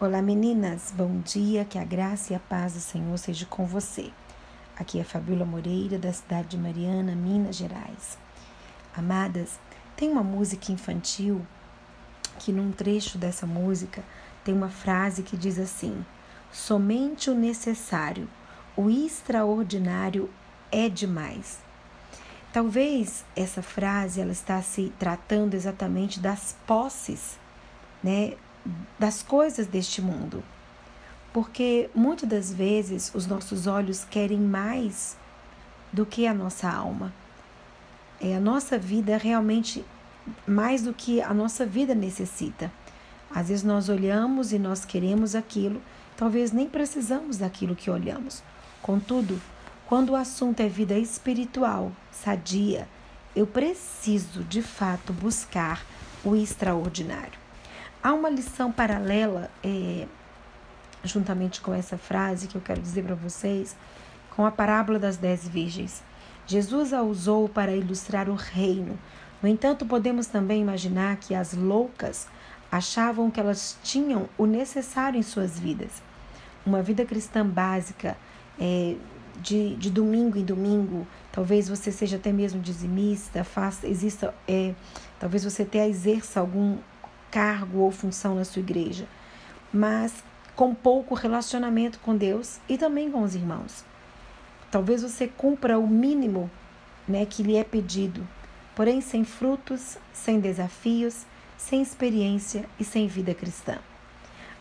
Olá meninas, bom dia, que a graça e a paz do Senhor seja com você. Aqui é Fabiola Moreira, da cidade de Mariana, Minas Gerais. Amadas, tem uma música infantil que num trecho dessa música tem uma frase que diz assim: Somente o necessário, o extraordinário é demais. Talvez essa frase ela está se tratando exatamente das posses, né, das coisas deste mundo. Porque muitas das vezes os nossos olhos querem mais do que a nossa alma. É a nossa vida realmente mais do que a nossa vida necessita. Às vezes nós olhamos e nós queremos aquilo, talvez nem precisamos daquilo que olhamos. Contudo, quando o assunto é vida espiritual, sadia, eu preciso de fato buscar o extraordinário. Há uma lição paralela, é, juntamente com essa frase que eu quero dizer para vocês, com a parábola das dez virgens. Jesus a usou para ilustrar o reino. No entanto, podemos também imaginar que as loucas achavam que elas tinham o necessário em suas vidas. Uma vida cristã básica, é, de, de domingo em domingo, talvez você seja até mesmo dizimista, faça, exista, é, talvez você até exerça algum cargo ou função na sua igreja, mas com pouco relacionamento com Deus e também com os irmãos. Talvez você cumpra o mínimo né, que lhe é pedido, porém sem frutos, sem desafios, sem experiência e sem vida cristã.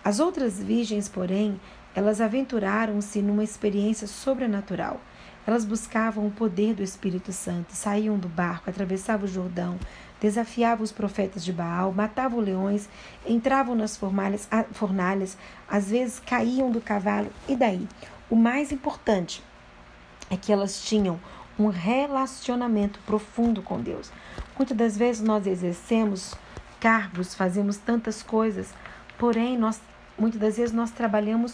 As outras virgens, porém, elas aventuraram-se numa experiência sobrenatural. Elas buscavam o poder do Espírito Santo, saíam do barco, atravessavam o Jordão, desafiavam os profetas de Baal, matavam leões, entravam nas fornalhas, fornalhas, às vezes caíam do cavalo. E daí? O mais importante é que elas tinham um relacionamento profundo com Deus. Muitas das vezes nós exercemos cargos, fazemos tantas coisas, porém nós muitas das vezes nós trabalhamos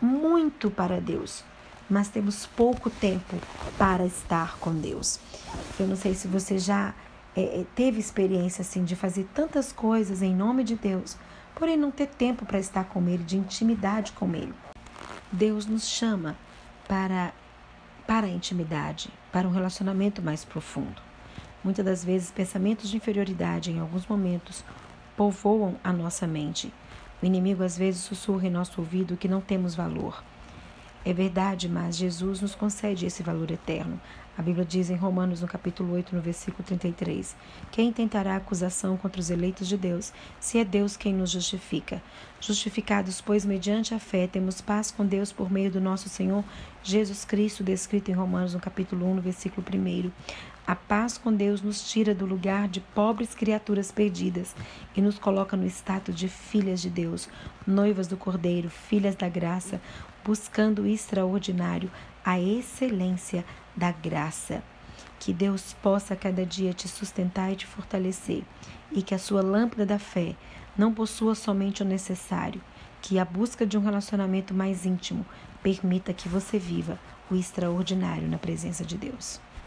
muito para Deus mas temos pouco tempo para estar com Deus. Eu não sei se você já é, é, teve experiência assim de fazer tantas coisas em nome de Deus, porém não ter tempo para estar com Ele, de intimidade com Ele. Deus nos chama para para a intimidade, para um relacionamento mais profundo. Muitas das vezes, pensamentos de inferioridade, em alguns momentos, povoam a nossa mente. O inimigo às vezes sussurra em nosso ouvido que não temos valor, é verdade, mas Jesus nos concede esse valor eterno. A Bíblia diz em Romanos, no capítulo 8, no versículo 33, quem tentará acusação contra os eleitos de Deus, se é Deus quem nos justifica? Justificados, pois, mediante a fé, temos paz com Deus por meio do nosso Senhor Jesus Cristo, descrito em Romanos, no capítulo 1, no versículo 1. A paz com Deus nos tira do lugar de pobres criaturas perdidas e nos coloca no status de filhas de Deus, noivas do Cordeiro, filhas da graça, buscando o extraordinário, a excelência da graça. Que Deus possa cada dia te sustentar e te fortalecer, e que a sua lâmpada da fé não possua somente o necessário, que a busca de um relacionamento mais íntimo permita que você viva o extraordinário na presença de Deus.